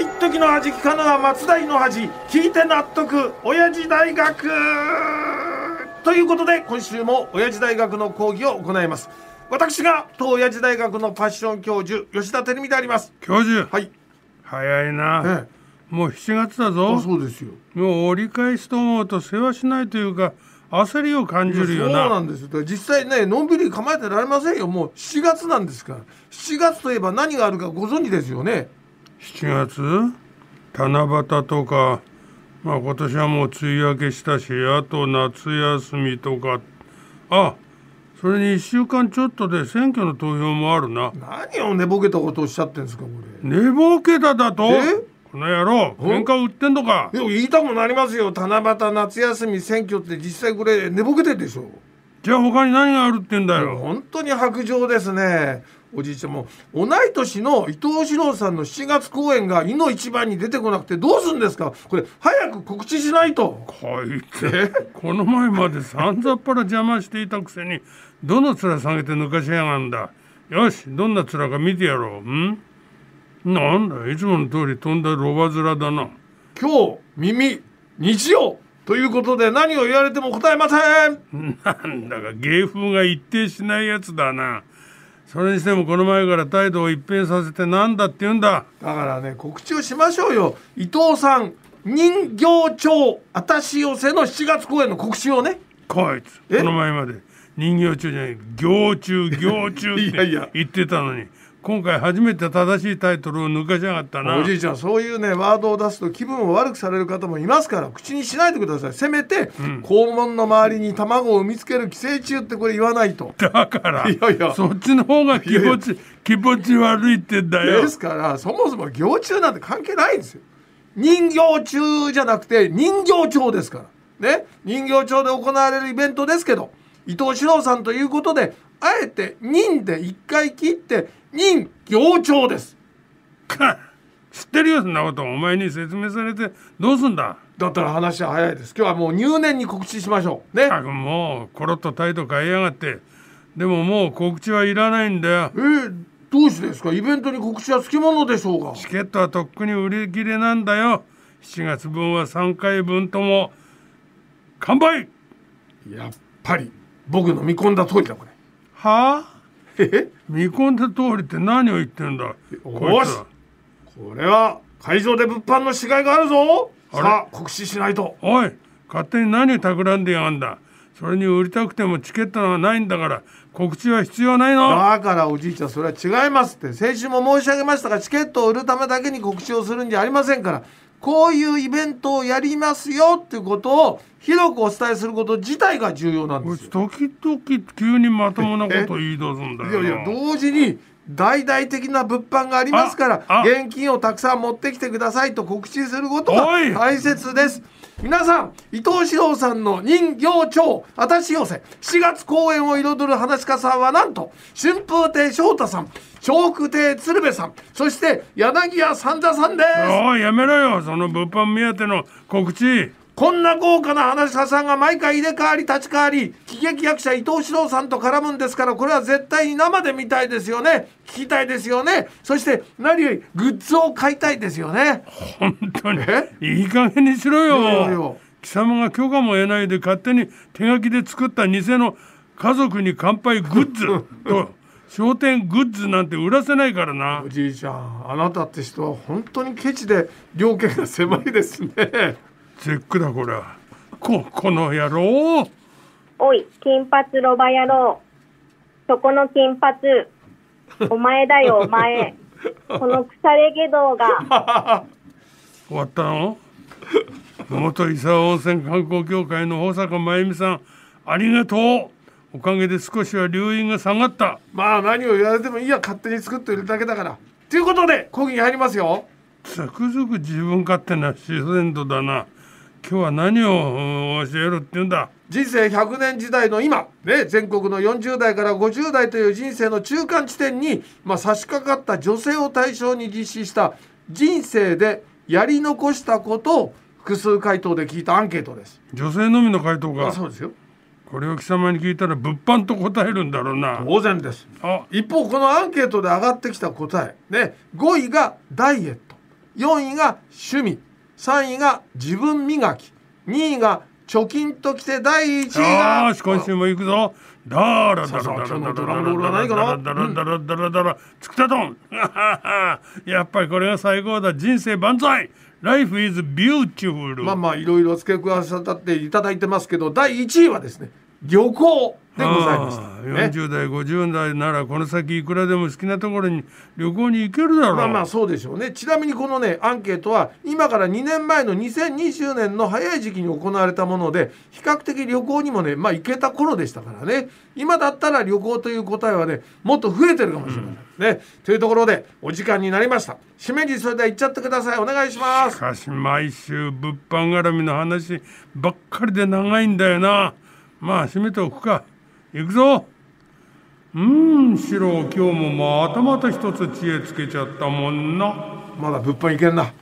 一時の味聞かぬは松代の恥聞いて納得親父大学。ということで今週も親父大学の講義を行います。私が当親父大学のパッション教授吉田照美であります。教授。はい。早いな、ええ。もう7月だぞ。あそうですよ。もう折り返しと思うと世話しないというか焦りを感じるよそうななんですよ。実際ねのんびり構えてられませんよ。もう7月なんですから。7月といえば何があるかご存知ですよね7月？七夕とか。まあ今年はもう梅雨明けしたしあと夏休みとか。あそれに1週間ちょっとで選挙の投票もあるな。何を寝ぼけたことをおっしゃってんですかこれ。寝ぼけただと。え？この野郎喧嘩売ってんのか。いや言いたくなりますよ。七夕夏休み選挙って実際これ寝ぼけてるでしょじゃあ他に何があるってんだよ。本当に白状ですね。おじいちゃんも同い年の伊藤四郎さんの7月公演が「いの一番」に出てこなくてどうするんですか？これ早く告知しないと。こいつこの前までさんざっぱら邪魔していたくせにどの面下げて抜かしやがんだ？よしどんな面か見てやろう。ん？なんだいつもの通り飛んだロバ面だな。今日耳日曜ということで何を言われても答えません。なんだか芸風が一定しないやつだな。それにしてもこの前から態度を一変させてなんだって言うんだ。だからね告知をしましょうよ。伊藤さん人形町あたし寄せの7月公演の告知をね。こいつえ？この前まで人形中じゃない行中行中って 言ってたのに今回初めて正しいタイトルを抜かしやがったな。おじいちゃんそういうねワードを出すと気分を悪くされる方もいますから口にしないでください。せめて、肛門の周りに卵を産みつける寄生虫ってこれ言わないと。だからいやいや。そっちの方が気持ち気持ち悪いってんだよ。ですからそもそも行虫なんて関係ないんですよ。人形中じゃなくて人形町ですから。ね。人形町で行われるイベントですけど伊藤四郎さんということであえて人で一回切って人形町です。か 知ってるよそんなこと。お前に説明されてどうすんだ？だったら話は早いです。今日はもう入念に告知しましょう。ね。もうコロッと態度変えやがって。でももう告知はいらないんだよ。えー、どうしてですか？イベントに告知はつきものでしょうが。チケットはとっくに売り切れなんだよ。7月分は3回分とも。完売やっぱり僕の見込んだ通りだこはあ？れえ？見込んだ通りって何を言ってんだ？こいこれは会場で物販のしがいがあるぞ。さあ告知しないと。おい勝手に何を企んでやがんだ？それに売りたくてもチケットがないんだから告知は必要ないの。だからおじいちゃんそれは違いますって。先週も申し上げましたがチケットを売るためだけに告知をするんじゃありませんからこういうイベントをやりますよっていうことを広くお伝えすること自体が重要なんですよ。時々急にまともなことを言い出すんだよいやいや同時に大々的な物販がありますから現金をたくさん持ってきてくださいと告知することが大切です。皆さん伊藤四郎さんの人形町あたし寄せ。7月公演を彩る話し家さんはなんと春風亭昇太さん笑福亭鶴瓶さん。そして柳家三田さんです。おいやめろよ。その物販目当ての告知。こんな豪華な話し家さんが毎回入れ替わり立ち替わり喜劇役者伊藤四郎さんと絡むんですからこれは絶対に生で見たいですよね。聞きたいですよね。そして何よりグッズを買いたいですよね。本当に。え？いい加減にしろよ。貴様が許可も得ないで勝手に手書きで作った偽の家族に乾杯グッズ。と 商店グッズなんて売らせないからなおじいちゃんあなたって人は本当にケチで量刑が狭いですね絶句だこれはここの野郎おい、金髪ロバ野郎。そこの金髪。お前だよ、お前。この腐れ下道が。終わったの？元伊沢温泉観光協会の保坂真由美さんありがとうおかげで少しは留飲が下がった。まあ何を言われてもいいや。勝手に作っているだけだから。ということで講義に入りますよ。つくづく自分勝手な自然度だな。今日は何をうん教えるって言うんだ？人生100年時代の今、ね、全国の40代から50代という人生の中間地点に、まあ、差し掛かった女性を対象に実施した人生でやり残したことを複数回答で聞いたアンケートです。女性のみの回答あがそうですよこれを貴様に聞いたら物販と答えるんだろうな。当然です。あ一方このアンケートで上がってきた答え、ね、5位がダイエット。4位が趣味。3位が自分磨き。2位が貯金ときて第1位がよし今週も行くぞ。ダラダラそうダラダラそう今日のドラムロールは何かな？ダラダラダラダラダラつくたどん。やっぱりこれが最高だ。人生万歳。Life is beautiful まあまあいろいろ付け加さっていただいてますけど第1位はですね旅行でございました、ね、40代50代ならこの先いくらでも好きなところに旅行に行けるだろう、まあまあそうでしょうね。ちなみにこのねアンケートは今から2年前の2020年の早い時期に行われたもので比較的旅行にもねまあ行けた頃でしたからね。今だったら旅行という答えはねもっと増えてるかもしれない、ね。というところでお時間になりました。締めにそれでは行っちゃってください。お願いします。しかし毎週物販絡みの話ばっかりで長いんだよなまあ閉めておくか。行くぞ。うーんシロ今日もまたまた一つ知恵つけちゃったもんな。まだ物販いけんな。